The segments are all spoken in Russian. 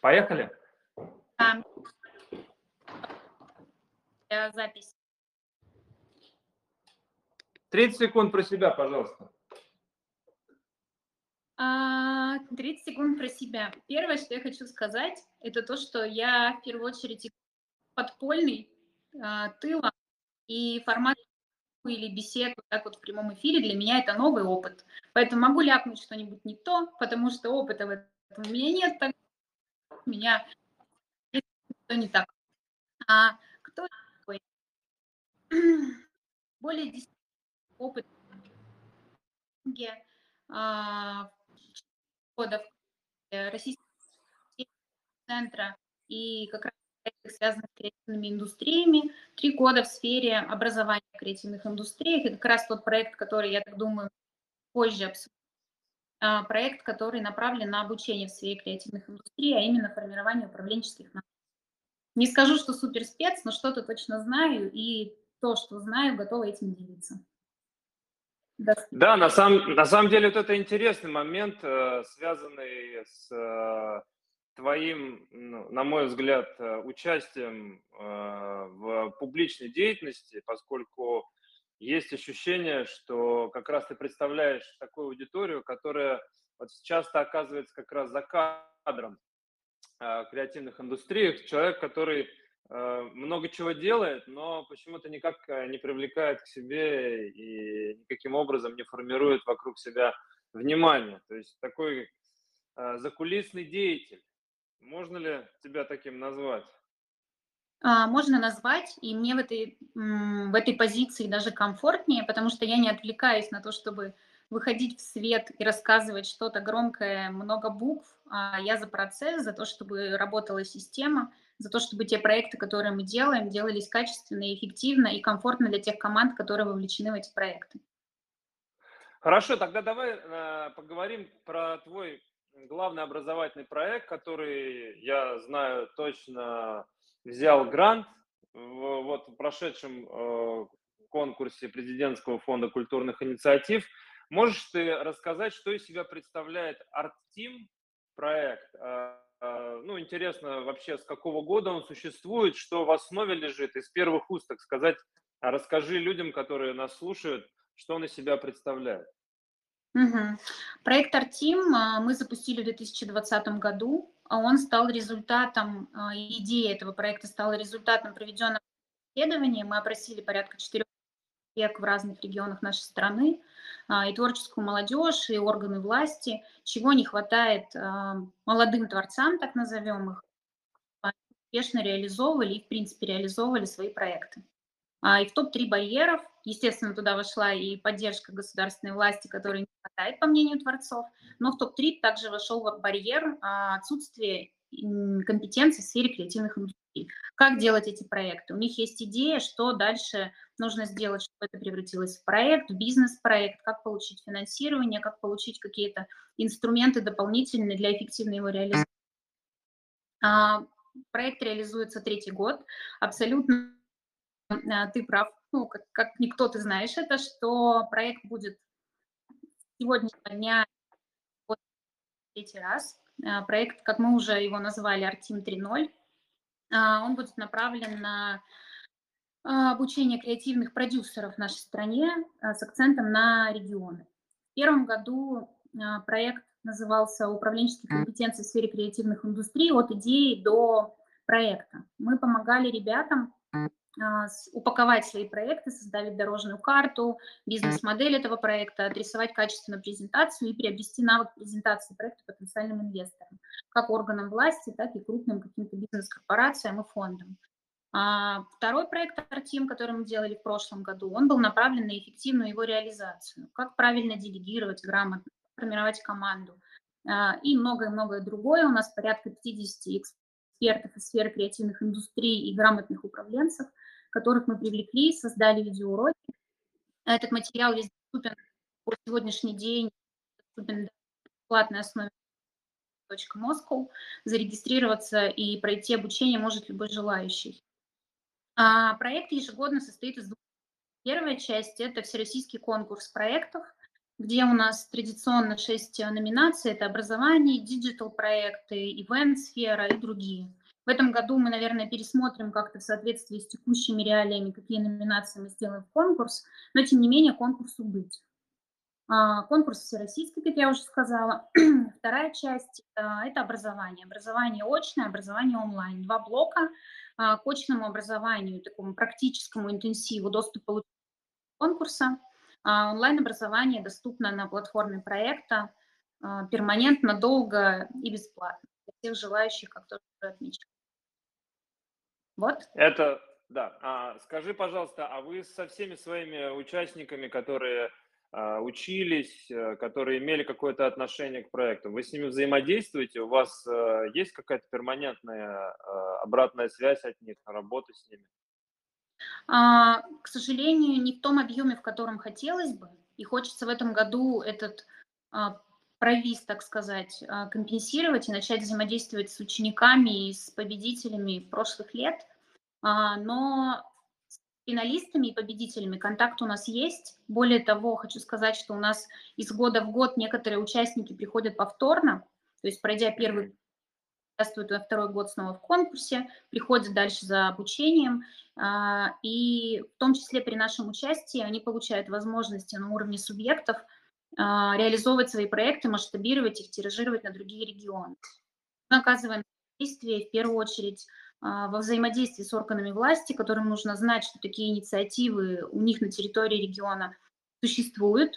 Поехали? Да. Для записи. 30 секунд про себя, пожалуйста. 30 а, секунд про себя. Первое, что я хочу сказать, это то, что я в первую очередь подпольный, а, тылом, и формат или бесед вот так вот в прямом эфире для меня это новый опыт. Поэтому могу ляпнуть что-нибудь не то, потому что опыта в этом у меня нет, так меня что не так. А кто такой? Более 10 опыт а, годов российского центра и как раз связанных с креативными индустриями, три года в сфере образования креативных индустриях. Это как раз тот проект, который, я так думаю, позже обсудим. А, проект, который направлен на обучение в сфере креативных индустрий, а именно формирование управленческих навыков. Не скажу, что супер спец, но что-то точно знаю, и то, что знаю, готова этим делиться. Да, на самом, на самом деле вот это интересный момент, э, связанный с э, твоим, ну, на мой взгляд, э, участием в публичной деятельности, поскольку есть ощущение, что как раз ты представляешь такую аудиторию, которая вот часто оказывается как раз за кадром в креативных индустриях, человек, который Э, много чего делает, но почему-то никак э, не привлекает к себе и никаким образом не формирует вокруг себя внимание. То есть такой э, закулисный деятель. Можно ли тебя таким назвать? А, можно назвать, и мне в этой, в этой позиции даже комфортнее, потому что я не отвлекаюсь на то, чтобы выходить в свет и рассказывать что-то громкое, много букв, а я за процесс, за то, чтобы работала система – за то, чтобы те проекты, которые мы делаем, делались качественно и эффективно и комфортно для тех команд, которые вовлечены в эти проекты. Хорошо, тогда давай э, поговорим про твой главный образовательный проект, который, я знаю, точно взял грант в, вот, прошедшем э, конкурсе президентского фонда культурных инициатив. Можешь ты рассказать, что из себя представляет ArtTeam проект? Э, а, ну, интересно вообще, с какого года он существует, что в основе лежит, из первых уст, так сказать, расскажи людям, которые нас слушают, что он из себя представляет. Угу. Проект Артим а, мы запустили в 2020 году. Он стал результатом, идея этого проекта стала результатом проведенного исследования. Мы опросили порядка 4 человек в разных регионах нашей страны. А, и творческую молодежь, и органы власти, чего не хватает а, молодым творцам, так назовем их, успешно реализовывали и, в принципе, реализовывали свои проекты. А, и в топ-3 барьеров, естественно, туда вошла и поддержка государственной власти, которой не хватает, по мнению творцов, но в топ-3 также вошел барьер отсутствия компетенций в сфере креативных индустрий. Как делать эти проекты? У них есть идея, что дальше нужно сделать, чтобы это превратилось в проект, в бизнес-проект, как получить финансирование, как получить какие-то инструменты дополнительные для эффективной его реализации. А, проект реализуется третий год. Абсолютно а, ты прав, ну, как, как никто ты знаешь это, что проект будет сегодняшнего дня третий раз. А, проект, как мы уже его назвали, Артим 3.0, он будет направлен на а, обучение креативных продюсеров в нашей стране а, с акцентом на регионы. В первом году а, проект назывался «Управленческие компетенции в сфере креативных индустрий от идеи до проекта». Мы помогали ребятам упаковать свои проекты, создать дорожную карту, бизнес-модель этого проекта, адресовать качественную презентацию и приобрести навык презентации проекта потенциальным инвесторам, как органам власти, так и крупным каким-то бизнес-корпорациям и фондам. А второй проект Артим, который мы делали в прошлом году, он был направлен на эффективную его реализацию. Как правильно делегировать грамотно, формировать команду а, и многое-многое другое. У нас порядка 50 экспертов из сферы креативных индустрий и грамотных управленцев, которых мы привлекли, создали видеоуроки. Этот материал весь доступен по сегодняшний день, доступен на платной основе Moscow. Зарегистрироваться и пройти обучение может любой желающий. А, проект ежегодно состоит из двух. Первая часть – это всероссийский конкурс проектов. где у нас традиционно 6 номинаций. Это образование, диджитал-проекты, ивент-сфера и другие. В этом году мы, наверное, пересмотрим как-то в соответствии с текущими реалиями, какие номинации мы сделаем в конкурс, но, тем не менее, конкурсу быть. А, конкурс всероссийский, как я уже сказала. Вторая часть а, – это образование. Образование очное, образование онлайн. Два блока а, к очному образованию, такому практическому интенсиву, доступ получения конкурса. Онлайн-образование доступно на платформе проекта перманентно, долго и бесплатно для всех желающих, как тоже отмечено. Вот. Это, да. А, скажи, пожалуйста, а вы со всеми своими участниками, которые а, учились, э, которые имели какое-то отношение к проекту. Вы с ними взаимодействуете? У вас э, есть какая-то перманентная а, обратная связь от них, работа с ними? А, к сожалению, не в том объеме, в котором хотелось бы. И хочется в этом году этот провис, так сказать, компенсировать и начать взаимодействовать с учениками и с победителями прошлых лет. Но финалистами и победителями контакт у нас есть. Более того, хочу сказать, что у нас из года в год некоторые участники приходят повторно, то есть пройдя первый участвуют во второй год снова в конкурсе, приходят дальше за обучением, а, и в том числе при нашем участии они получают возможности на уровне субъектов а, реализовывать свои проекты, масштабировать их, тиражировать на другие регионы. Мы оказываем действие в первую очередь а, во взаимодействии с органами власти, которым нужно знать, что такие инициативы у них на территории региона существуют,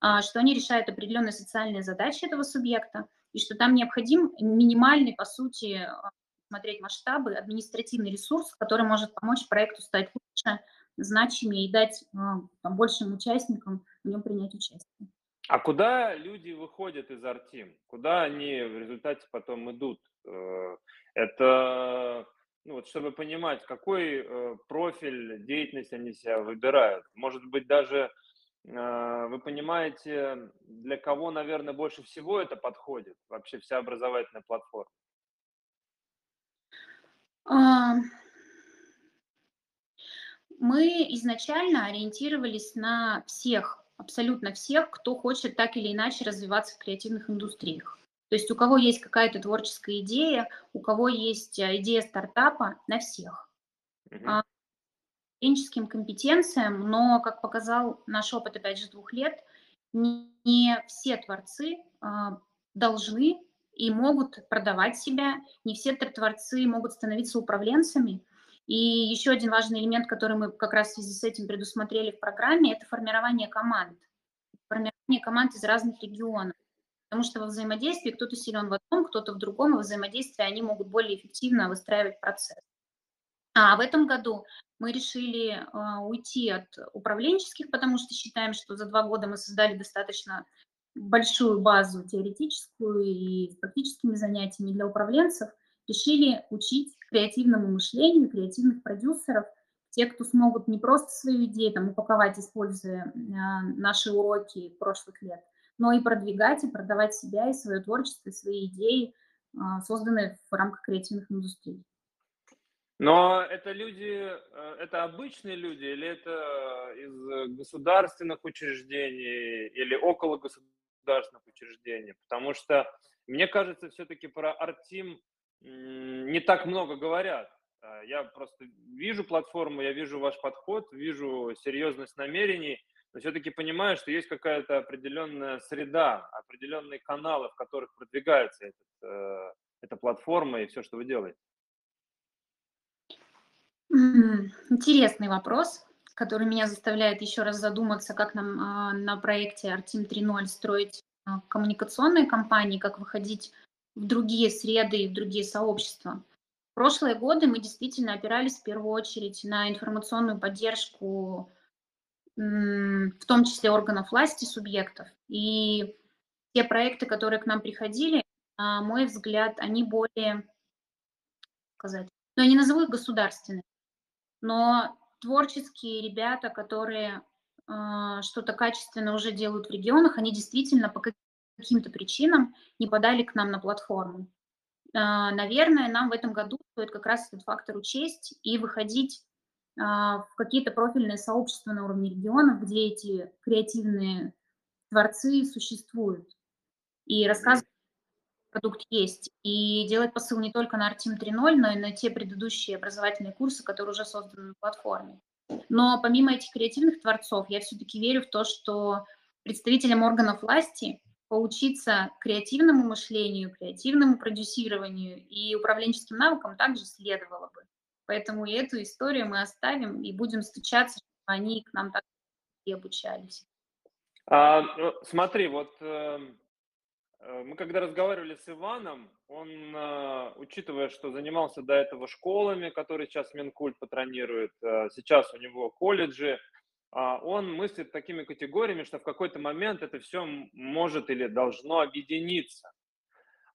а, что они решают определенные социальные задачи этого субъекта, и что там необходим минимальный, по сути, а, смотреть масштабы, административный ресурс, который может помочь проекту стать лучше, значимее и дать там, большим участникам в нем принять участие. А куда люди выходят из Артим? Куда они в результате потом идут? Э, это, ну вот, чтобы понимать, какой э, профиль деятельности они себя выбирают. Может быть, даже э, вы понимаете, для кого, наверное, больше всего это подходит, вообще вся образовательная платформа? Мы изначально ориентировались на всех, абсолютно всех, кто хочет так или иначе развиваться в креативных индустриях. То есть у кого есть какая-то творческая идея, у кого есть э, идея стартапа, на всех. Управленческим компетенциям, но, как показал наш опыт, опять же, двух лет, не, не все творцы а, должны и могут продавать себя, не все творцы могут становиться управленцами. И еще один важный элемент, который мы как раз в связи с этим предусмотрели в программе, это формирование команд. Формирование команд из разных регионов. Потому что во взаимодействии кто-то силен в одном, кто-то в другом, и во взаимодействии они могут более эффективно выстраивать процесс. А в этом году мы решили э, уйти от управленческих, потому что считаем, что за два года мы создали достаточно большую базу теоретическую и практическими занятиями для управленцев. Решили учить креативному мышлению, креативных продюсеров, те, кто смогут не просто свою идею там, упаковать, используя э, наши уроки прошлых лет, но и продвигать и продавать себя и свое творчество, и свои идеи, а, созданные в рамках креативных индустрий. Но это люди, э, это обычные люди или это из государственных учреждений или около государственных учреждений? Потому что мне кажется, все-таки про Артим не так много говорят. А, я просто вижу платформу, я вижу ваш подход, вижу серьезность намерений, но все-таки понимаю, что есть какая-то определенная среда, определенные каналы, в которых продвигается этот, э, эта платформа и все, что вы делаете. Интересный вопрос, который меня заставляет еще раз задуматься, как нам э, на проекте Artim 3.0 строить э, коммуникационные кампании, как выходить в другие среды и в другие сообщества. В прошлые годы мы действительно опирались в первую очередь на информационную поддержку в том числе органов власти, субъектов. И те проекты, которые к нам приходили, на мой взгляд, они более, сказать, ну, я не назову их государственными, но творческие ребята, которые э, что-то качественно уже делают в регионах, они действительно по каким-то причинам не подали к нам на платформу. Э, наверное, нам в этом году стоит как раз этот фактор учесть и выходить а, в какие-то профильные сообщества на уровне регионов, где эти креативные творцы существуют. И рассказывать продукт есть. И делать посыл не только на Artim 3.0, но и на те предыдущие образовательные курсы, которые уже созданы на платформе. Но помимо этих креативных творцов, я все-таки верю в то, что представителям органов власти поучиться креативному мышлению, креативному продюсированию и управленческим навыкам также следовало бы. Поэтому и эту историю мы оставим и будем стучаться, чтобы они к нам так и обучались. А, ну, смотри, вот э, Э, мы когда разговаривали с Иваном, он, э, учитывая, что занимался до этого школами, которые сейчас Минкульт патронирует, э, сейчас у него колледжи, он мыслит такими категориями, что в какой-то момент это все может или должно объединиться.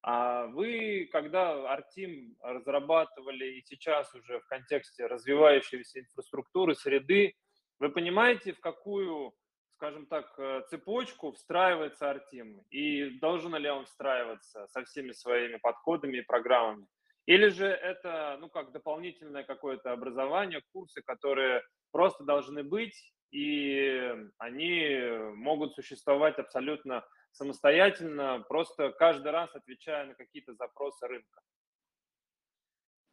А вы, когда Артим разрабатывали и сейчас уже в контексте развивающейся инфраструктуры, среды, вы понимаете, в какую скажем так, э, цепочку встраивается Артим? И должен ли он встраиваться со всеми своими подходами и программами? Или же это, ну, как дополнительное какое-то образование, курсы, которые просто должны быть, и они могут существовать абсолютно самостоятельно, просто каждый раз отвечая на какие-то запросы рынка?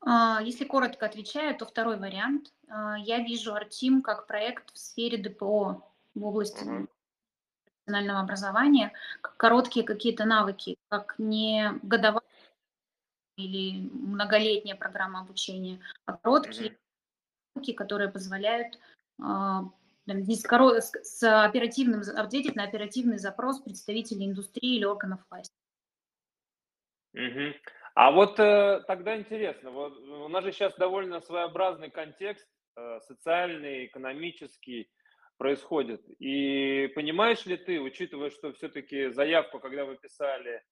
А, если коротко отвечаю, то второй вариант. А, я вижу Артим как проект в сфере ДПО, в области профессионального образования, как короткие какие-то навыки, как не годовая или многолетняя программа обучения, а короткие навыки, которые позволяют с оперативным, ответить на оперативный запрос представителей индустрии или органов власти. Угу. А вот э, тогда интересно, вот у нас же сейчас довольно своеобразный контекст, э, социальный, экономический происходит. И понимаешь ли ты, учитывая, что все-таки заявку, когда вы писали,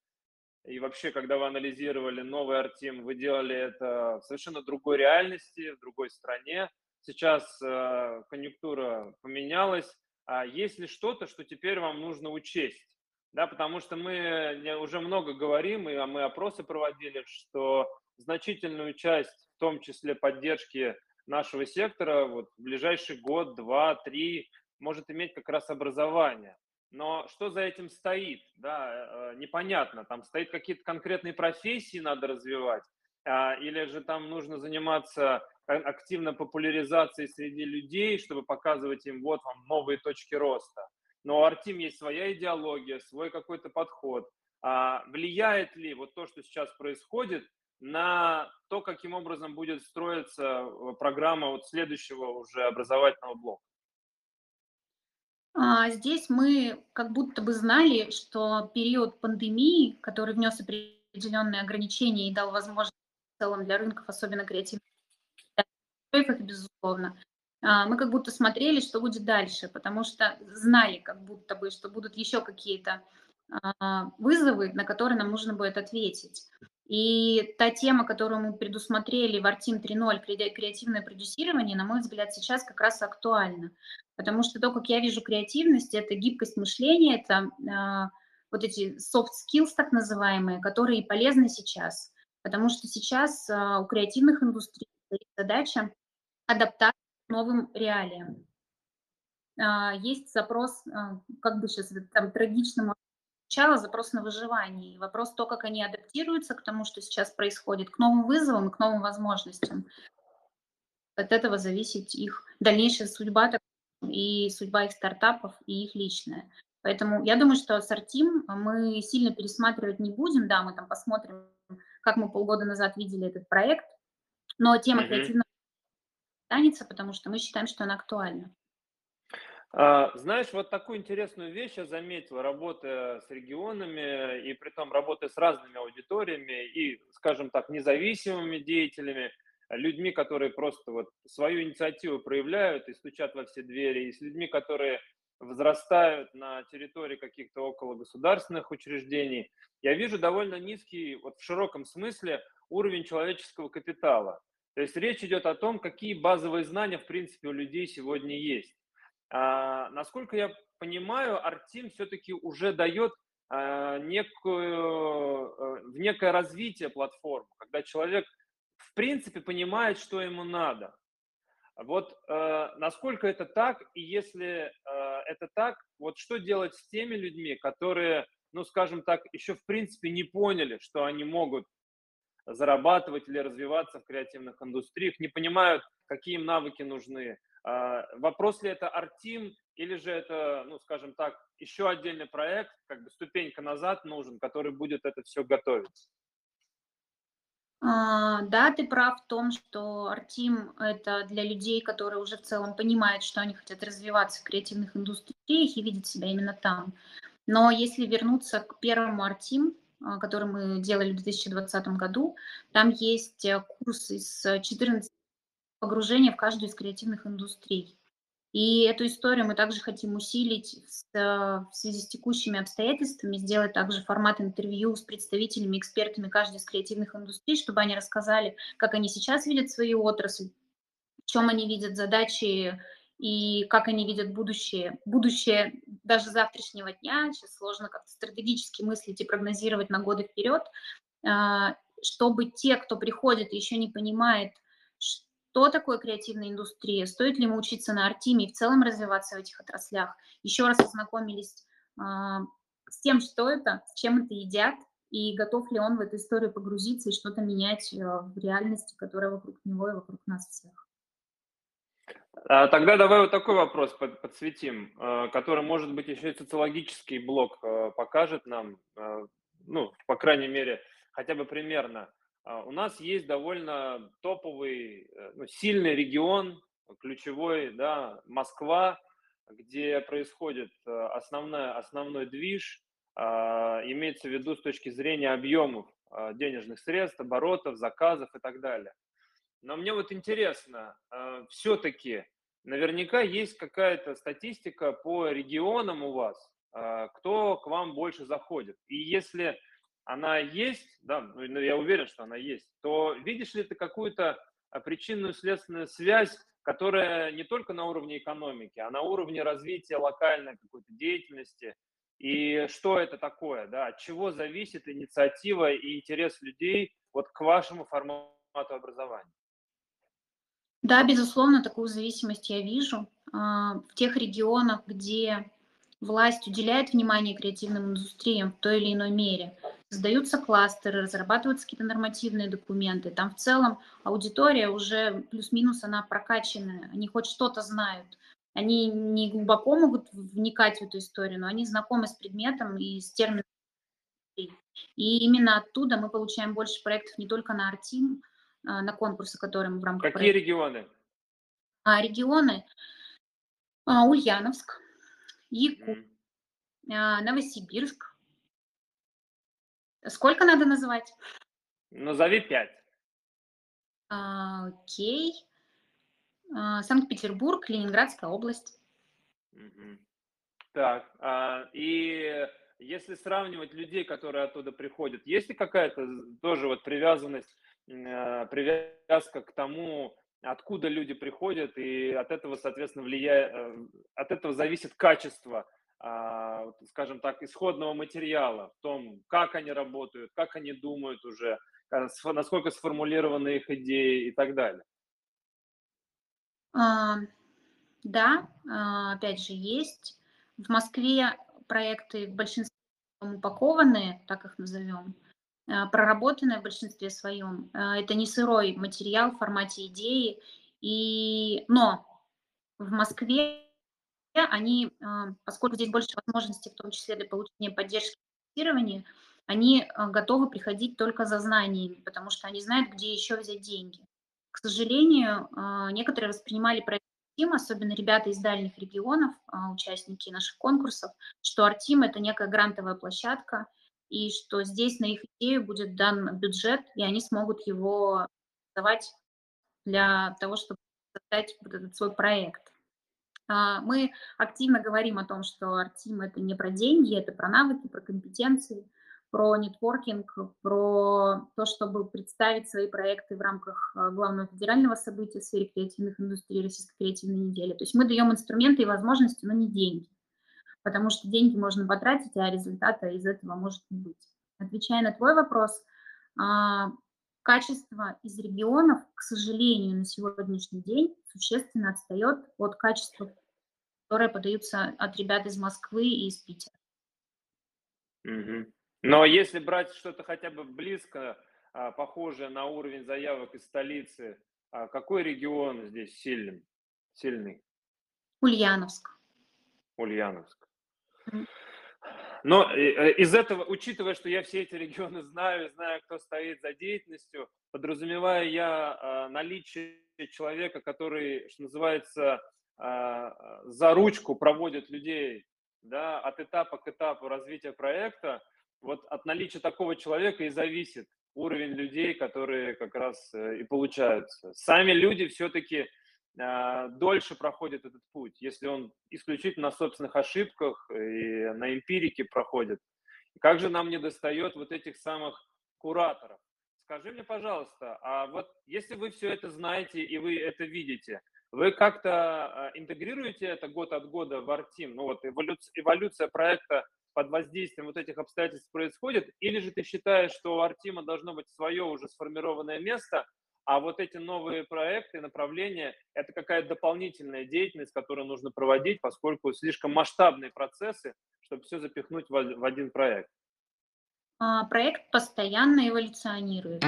и вообще, когда вы анализировали новый Артим, вы делали это в совершенно другой реальности, в другой стране. Сейчас э, конъюнктура поменялась. А есть ли что-то, что теперь вам нужно учесть? Да, потому что мы уже много говорим, и мы опросы проводили, что значительную часть, в том числе поддержки нашего сектора, вот в ближайший год, два, три, может иметь как раз образование. Но что за этим стоит, да, э, непонятно. Там стоит какие-то конкретные профессии надо развивать, а, или же там нужно заниматься активно популяризацией среди людей, чтобы показывать им, вот вам новые точки роста. Но у Артим есть своя идеология, свой какой-то подход. А влияет ли вот то, что сейчас происходит, на то, каким образом будет строиться э, программа вот следующего уже образовательного блока? А, здесь мы как будто бы знали, что период пандемии, который внес определенные ограничения и дал возможность в целом для рынков, особенно креативных, безусловно, а, мы как будто смотрели, что будет дальше, потому что знали как будто бы, что будут еще какие-то а, вызовы, на которые нам нужно будет ответить. И та тема, которую мы предусмотрели в Artim 3.0, креативное продюсирование, на мой взгляд, сейчас как раз актуально. Потому что то, как я вижу креативность, это гибкость мышления, это э, вот эти soft skills так называемые, которые полезны сейчас. Потому что сейчас э, у креативных индустрий задача адаптация к новым реалиям. Э, есть запрос, э, как бы сейчас там трагично звучало, запрос на выживание. И вопрос то, как они адаптируются к тому, что сейчас происходит, к новым вызовам, к новым возможностям. От этого зависит их дальнейшая судьба и судьба их стартапов, и их личная. Поэтому я думаю, что с Артим мы сильно пересматривать не будем. Да, мы там посмотрим, как мы полгода назад видели этот проект, но тема mm-hmm. креативного останется, потому что мы считаем, что она актуальна. А, знаешь, вот такую интересную вещь я заметил, работая с регионами и при том работая с разными аудиториями и, скажем так, независимыми деятелями, людьми, которые просто вот свою инициативу проявляют и стучат во все двери, и с людьми, которые возрастают на территории каких-то около государственных учреждений, я вижу довольно низкий, вот в широком смысле, уровень человеческого капитала. То есть речь идет о том, какие базовые знания, в принципе, у людей сегодня есть. А, насколько я понимаю, Артим все-таки уже дает а, некую, а, в некое развитие платформы, когда человек в принципе понимает, что ему надо. Вот э, насколько это так, и если э, это так. Вот что делать с теми людьми, которые, ну, скажем так, еще в принципе не поняли, что они могут зарабатывать или развиваться в креативных индустриях, не понимают, какие им навыки нужны. А, вопрос ли это Артим или же это, ну, скажем так, еще отдельный проект, как бы ступенька назад нужен, который будет это все готовить? А, да, ты прав в том, что Артим – это для людей, которые уже в целом понимают, что они хотят развиваться в креативных индустриях и видят себя именно там. Но если вернуться к первому Артим, который мы делали в 2020 году, там есть э, курс из 14 погружения в каждую из креативных индустрий. И эту историю мы также хотим усилить в, в связи с текущими обстоятельствами, сделать также формат интервью с представителями, экспертами каждой из креативных индустрий, чтобы они рассказали, как они сейчас видят свою отрасль, в чем они видят задачи и как они видят будущее, будущее даже завтрашнего дня. Сейчас сложно как-то стратегически мыслить и прогнозировать на годы вперед, а, чтобы те, кто приходит и еще не понимает, что такое креативная индустрия, стоит ли ему учиться на Артиме и в целом развиваться в этих отраслях. Еще раз ознакомились э, с тем, что это, с чем это едят, и готов ли он в эту историю погрузиться и что-то менять э, в реальности, которая вокруг него и вокруг нас всех. А, тогда давай вот такой вопрос подсветим, э, который, может быть, еще и социологический блок э, покажет нам, ну, по крайней мере, хотя бы примерно, а, у нас есть довольно топовый, э, ну, сильный регион, ключевой, да, Москва, где происходит э, основная, основной движ, а, имеется в виду с точки зрения объемов а, денежных средств, оборотов, заказов и так далее. Но мне вот интересно, все-таки наверняка есть какая-то статистика по регионам у вас, кто к вам больше заходит. И если она есть, да, ну, ну, я уверен, что она есть, то видишь ли ты какую-то а, причинную следственную связь, которая не только на уровне экономики, а на уровне развития локальной какой-то деятельности, и что это такое, да, от чего зависит инициатива и интерес людей вот к вашему формату образования? Да, безусловно, такую зависимость я вижу. А, в тех регионах, где власть уделяет внимание креативным индустриям в той или иной мере, создаются кластеры, разрабатываются какие-то нормативные документы. Там в целом аудитория уже плюс-минус она прокачанная, они хоть что-то знают. Они не глубоко могут вникать в эту историю, но они знакомы с предметом и с термином. И именно оттуда мы получаем больше проектов не только на Артим, на конкурсы, которые мы в рамках Какие проекта. регионы? А, регионы а, Ульяновск, Якут, mm. Новосибирск, Сколько надо называть? Назови пять. А, окей. А, Санкт-Петербург, Ленинградская область. Угу. Так, а, и если сравнивать людей, которые оттуда приходят, есть ли какая-то тоже вот привязанность, а, привязка к тому, откуда люди приходят, и от этого, соответственно, влияет, э, от этого зависит качество а, скажем так, исходного материала, в том, как они работают, как они думают уже, а, насколько сформулированы их идеи и так далее. А, да, опять же, есть. В Москве проекты в большинстве упакованные, так их назовем, проработанные в большинстве своем. Это не сырой материал в формате идеи. И... Но в Москве они, а, поскольку здесь больше возможностей, в том числе для получения поддержки инвестирования, они а, готовы приходить только за знаниями, потому что они знают, где еще взять деньги. К сожалению, а, некоторые воспринимали проект Артим, особенно ребята из дальних регионов, участники наших конкурсов, что Артим – это некая грантовая площадка, и что здесь на их идею будет дан бюджет, и они смогут его давать для того, чтобы создать вот этот свой проект. А, мы активно говорим о том, что Артим – это не про деньги, это про навыки, про компетенции, про нетворкинг, про то, чтобы представить свои проекты в рамках а, главного федерального события в сфере креативных индустрий Российской креативной недели. То есть мы даем инструменты и возможности, но не деньги, потому что деньги можно потратить, а результата из этого может не быть. Отвечая на твой вопрос, а, качество из регионов, к сожалению, на сегодняшний день существенно отстает от качества которые подаются от ребят из Москвы и из Питера. Угу. Но если брать что-то хотя бы близко, а, похожее на уровень заявок из столицы, а какой регион здесь сильный? сильный? Ульяновск. Ульяновск. Но э, из этого, учитывая, что я все эти регионы знаю, знаю, кто стоит за деятельностью, подразумеваю я а, наличие человека, который, что называется, а, за ручку проводит людей да, от этапа к этапу развития проекта, вот от наличия такого человека и зависит уровень людей, которые как раз э, и получаются. Сами люди все-таки дольше проходит этот путь, если он исключительно на собственных ошибках и на эмпирике проходит. Как же нам не достает вот этих самых кураторов? Скажи мне, пожалуйста, а вот если вы все это знаете и вы это видите, вы как-то а, интегрируете это год от года в Артим? Ну вот эволюция, эволюция проекта под воздействием вот этих обстоятельств происходит? Или же ты считаешь, что у Артима должно быть свое уже сформированное место, а вот эти новые проекты, направления – это какая-то дополнительная деятельность, которую нужно проводить, поскольку слишком масштабные процессы, чтобы все запихнуть в один проект. А, проект постоянно эволюционирует.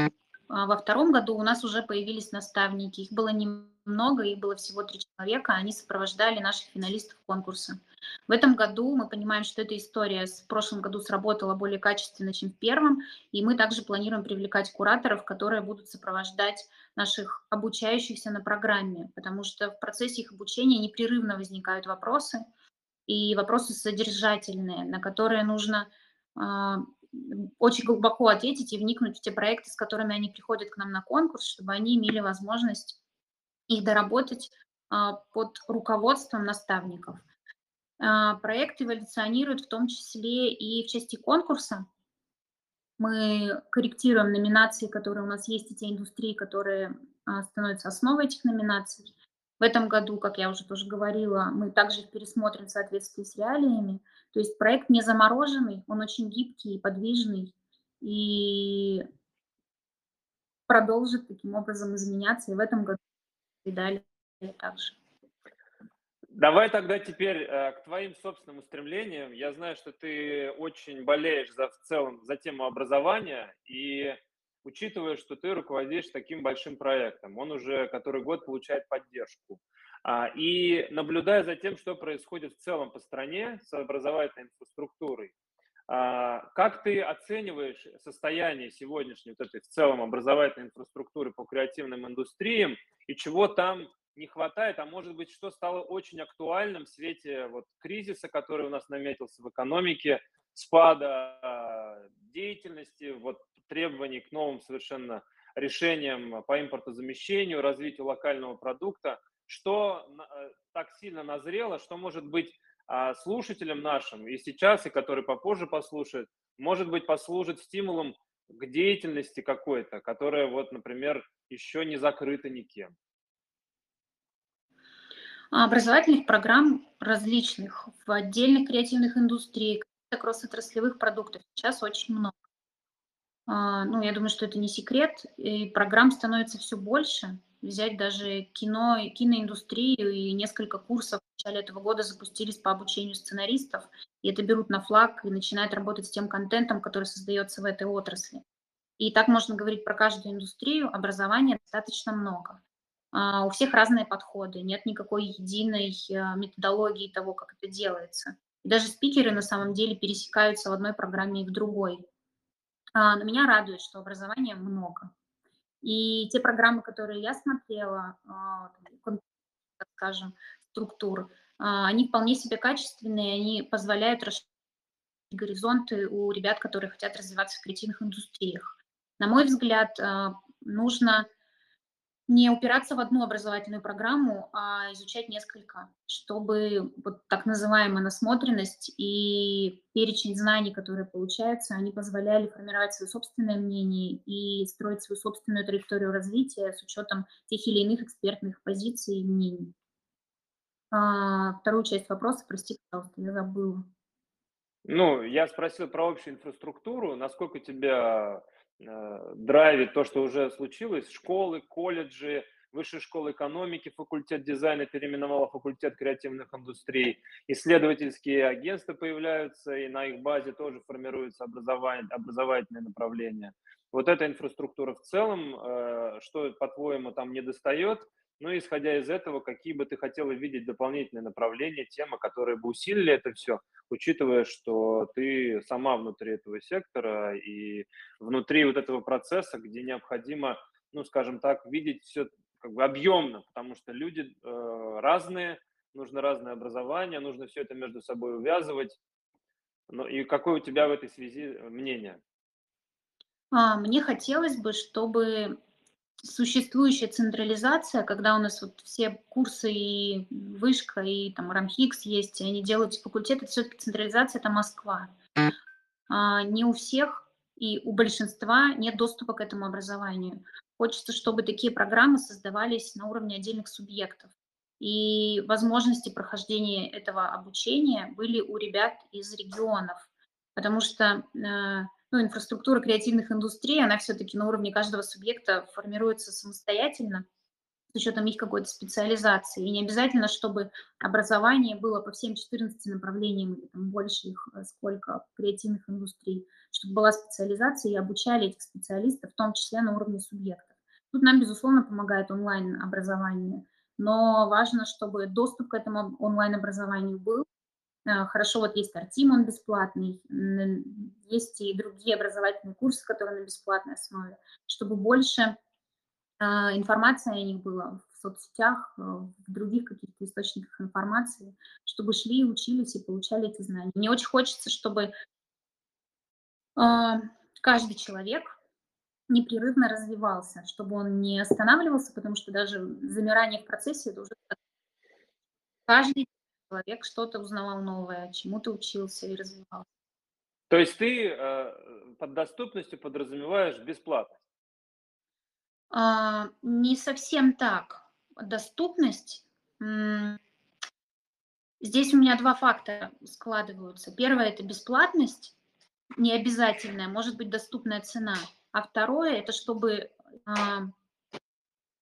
А, во втором году у нас уже появились наставники. Их было немного, их было всего три человека. Они сопровождали наших финалистов конкурса. В этом году мы понимаем, что эта история в прошлом году сработала более качественно, чем в первом, и мы также планируем привлекать кураторов, которые будут сопровождать наших обучающихся на программе, потому что в процессе их обучения непрерывно возникают вопросы, и вопросы содержательные, на которые нужно э, очень глубоко ответить и вникнуть в те проекты, с которыми они приходят к нам на конкурс, чтобы они имели возможность их доработать э, под руководством наставников. А, проект эволюционирует в том числе и в части конкурса. Мы корректируем номинации, которые у нас есть, и те индустрии, которые а, становятся основой этих номинаций. В этом году, как я уже тоже говорила, мы также пересмотрим в с реалиями. То есть проект не замороженный, он очень гибкий и подвижный, и продолжит таким образом изменяться и в этом году и далее также. Давай тогда теперь э, к твоим собственным устремлениям. Я знаю, что ты очень болеешь за в целом за тему образования и учитывая, что ты руководишь таким большим проектом, он уже который год получает поддержку. А, и наблюдая за тем, что происходит в целом по стране с образовательной инфраструктурой, а, как ты оцениваешь состояние сегодняшней вот этой в целом образовательной инфраструктуры по креативным индустриям и чего там не хватает, а может быть, что стало очень актуальным в свете вот кризиса, который у нас наметился в экономике, спада а, деятельности, вот требований к новым совершенно решениям по импортозамещению, развитию локального продукта, что э, так сильно назрело, что может быть а, слушателям нашим и сейчас, и который попозже послушает, может быть, послужит стимулом к деятельности какой-то, которая вот, например, еще не закрыта никем. Образовательных программ различных в отдельных креативных индустриях, кросс-отраслевых продуктов сейчас очень много. А, ну, я думаю, что это не секрет, и программ становится все больше. Взять даже кино, киноиндустрию и несколько курсов в начале этого года запустились по обучению сценаристов, и это берут на флаг и начинают работать с тем контентом, который создается в этой отрасли. И так можно говорить про каждую индустрию, образования достаточно много. А, у всех разные подходы, нет никакой единой а, методологии того, как это делается. Даже спикеры на самом деле пересекаются в одной программе и в другой. А, но меня радует, что образования много. И те программы, которые я смотрела, так скажем, структур, они вполне себе качественные, они позволяют расширить горизонты у ребят, которые хотят развиваться в креативных индустриях. На мой взгляд, нужно не упираться в одну образовательную программу, а изучать несколько, чтобы вот так называемая насмотренность и перечень знаний, которые получаются, они позволяли формировать свое собственное мнение и строить свою собственную траекторию развития с учетом тех или иных экспертных позиций и мнений. А, вторую часть вопроса, прости, пожалуйста, я забыла. Ну, я спросил про общую инфраструктуру, насколько тебя драйвит то, что уже случилось, школы, колледжи, Высшая школа экономики, факультет дизайна переименовала факультет креативных индустрий. Исследовательские агентства появляются, и на их базе тоже формируется образование, образовательное направление. Вот эта инфраструктура в целом, э, что, по-твоему, там не достает? Ну, исходя из этого, какие бы ты хотела видеть дополнительные направления, темы, которые бы усилили это все, учитывая, что ты сама внутри этого сектора и внутри вот этого процесса, где необходимо, ну, скажем так, видеть все как бы объемно, потому что люди э, разные, нужно разное образование, нужно все это между собой увязывать. Ну, и какое у тебя в этой связи мнение? А, мне хотелось бы, чтобы существующая централизация, когда у нас вот все курсы и вышка, и там РАМХИКС есть, и они делают факультеты, все-таки централизация – это Москва. А, не у всех и у большинства нет доступа к этому образованию. Хочется, чтобы такие программы создавались на уровне отдельных субъектов. И возможности прохождения этого обучения были у ребят из регионов, потому что э, ну, инфраструктура креативных индустрий, она все-таки на уровне каждого субъекта формируется самостоятельно с учетом их какой-то специализации. И не обязательно, чтобы образование было по всем 14 направлениям, или там больше их э, сколько креативных индустрий, чтобы была специализация и обучали этих специалистов, в том числе на уровне субъектов. Тут нам, безусловно, помогает онлайн-образование, но важно, чтобы доступ к этому онлайн-образованию был, хорошо, вот есть Артим, он бесплатный, есть и другие образовательные курсы, которые на бесплатной основе, чтобы больше а, информации о них было в соцсетях, э, в других каких-то источниках информации, чтобы шли, учились и получали эти знания. Мне очень хочется, чтобы каждый человек непрерывно развивался, чтобы он не останавливался, потому что даже замирание в процессе это уже каждый человек что-то узнавал новое, чему-то учился и развивался. То есть ты э, под доступностью подразумеваешь бесплатность? А, не совсем так. Доступность. Здесь у меня два фактора складываются. Первое – это бесплатность, не обязательная, может быть доступная цена. А второе – это чтобы а,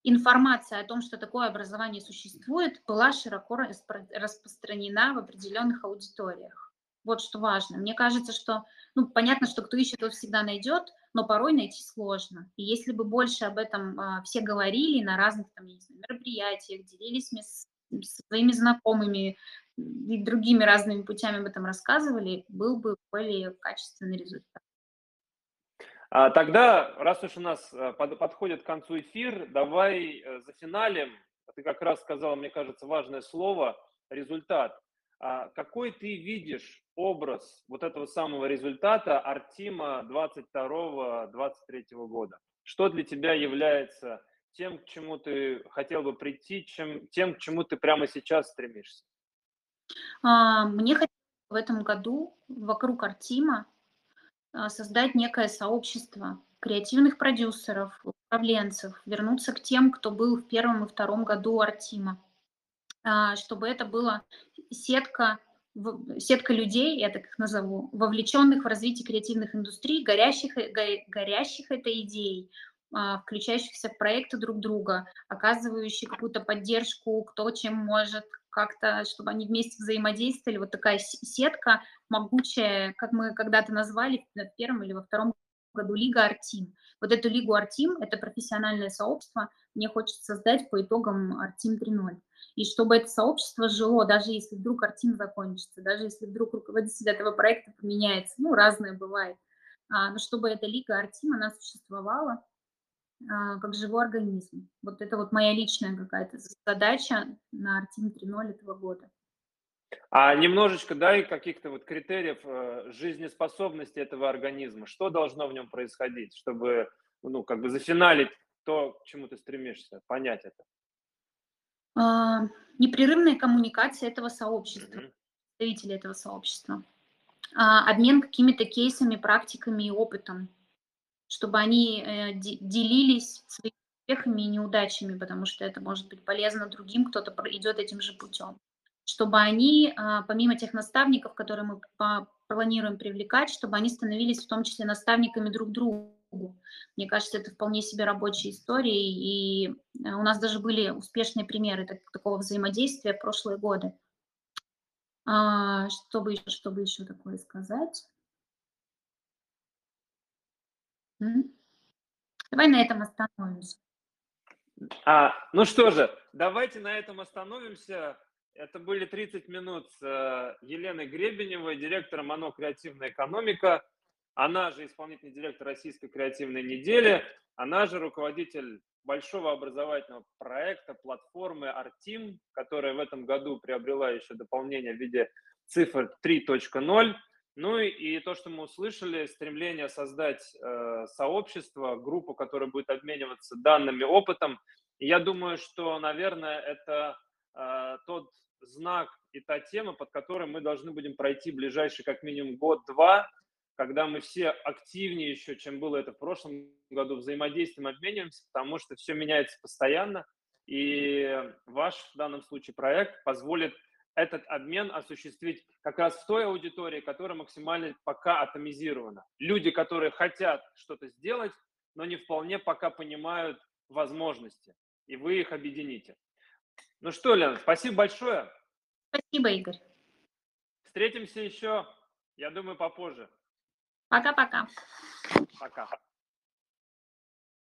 информация о том, что такое образование существует, была широко распространена в определенных аудиториях. Вот что важно. Мне кажется, что, ну, понятно, что кто ищет, тот всегда найдет, но порой найти сложно. И если бы больше об этом а, все говорили на разных там, не знаю, мероприятиях, делились с, с своими знакомыми и другими разными путями об этом рассказывали, был бы более качественный результат. А, тогда, раз уж у нас э, подходит к концу эфир, давай э, за финалем. Ты как раз сказал, мне кажется, важное слово – результат. А какой ты видишь образ вот этого самого результата Артима 22-23 года? Что для тебя является тем, к чему ты хотел бы прийти, чем, тем, к чему ты прямо сейчас стремишься? А, мне хотелось в этом году вокруг Артима создать некое сообщество креативных продюсеров, управленцев, вернуться к тем, кто был в первом и втором году Артима, а, чтобы это была сетка, сетка людей, я так их назову, вовлеченных в развитие креативных индустрий, горящих, горящих этой идеей, а, включающихся в проекты друг друга, оказывающих какую-то поддержку, кто чем может, как-то, чтобы они вместе взаимодействовали. Вот такая сетка могучая, как мы когда-то назвали в первом или во втором году Лига Артим. Вот эту Лигу Артим, это профессиональное сообщество, мне хочется создать по итогам Артим 3.0. И чтобы это сообщество жило, даже если вдруг Артим закончится, даже если вдруг руководитель этого проекта поменяется, ну, разное бывает, а, но чтобы эта Лига Артим, она существовала, как живой организм. Вот это вот моя личная какая-то задача на Артим 3.0 этого года. А немножечко дай каких-то вот критериев э, жизнеспособности этого организма. Что должно в нем происходить, чтобы ну, как бы зафиналить то, к чему ты стремишься, понять это? А, непрерывная коммуникация этого сообщества, mm-hmm. представителей этого сообщества. А, обмен какими-то кейсами, практиками и опытом чтобы они э, делились своими успехами и неудачами, потому что это может быть полезно другим, кто-то идет этим же путем. Чтобы они, а, помимо тех наставников, которые мы планируем привлекать, чтобы они становились в том числе наставниками друг другу, Мне кажется, это вполне себе рабочая история, и э, у нас даже были успешные примеры так, такого взаимодействия в прошлые годы. А, чтобы, еще, чтобы еще такое сказать? Давай на этом остановимся. А, ну что же, давайте на этом остановимся. Это были 30 минут с э, Еленой Гребеневой, директором ОНО «Креативная экономика». Она же исполнительный директор Российской креативной недели. Она же руководитель большого образовательного проекта, платформы Artim, которая в этом году приобрела еще дополнение в виде цифр 3.0. Ну и, и то, что мы услышали, стремление создать э, сообщество, группу, которая будет обмениваться данными, опытом. И я думаю, что, наверное, это э, тот знак и та тема, под которой мы должны будем пройти ближайший как минимум год-два, когда мы все активнее еще, чем было это в прошлом году, взаимодействием обмениваемся, потому что все меняется постоянно, и ваш в данном случае проект позволит этот обмен осуществить как раз в той аудитории, которая максимально пока атомизирована. Люди, которые хотят что-то сделать, но не вполне пока понимают возможности, и вы их объедините. Ну что, Лена, спасибо большое. Спасибо, Игорь. Встретимся еще, я думаю, попозже. Пока-пока. Пока. -пока. Пока.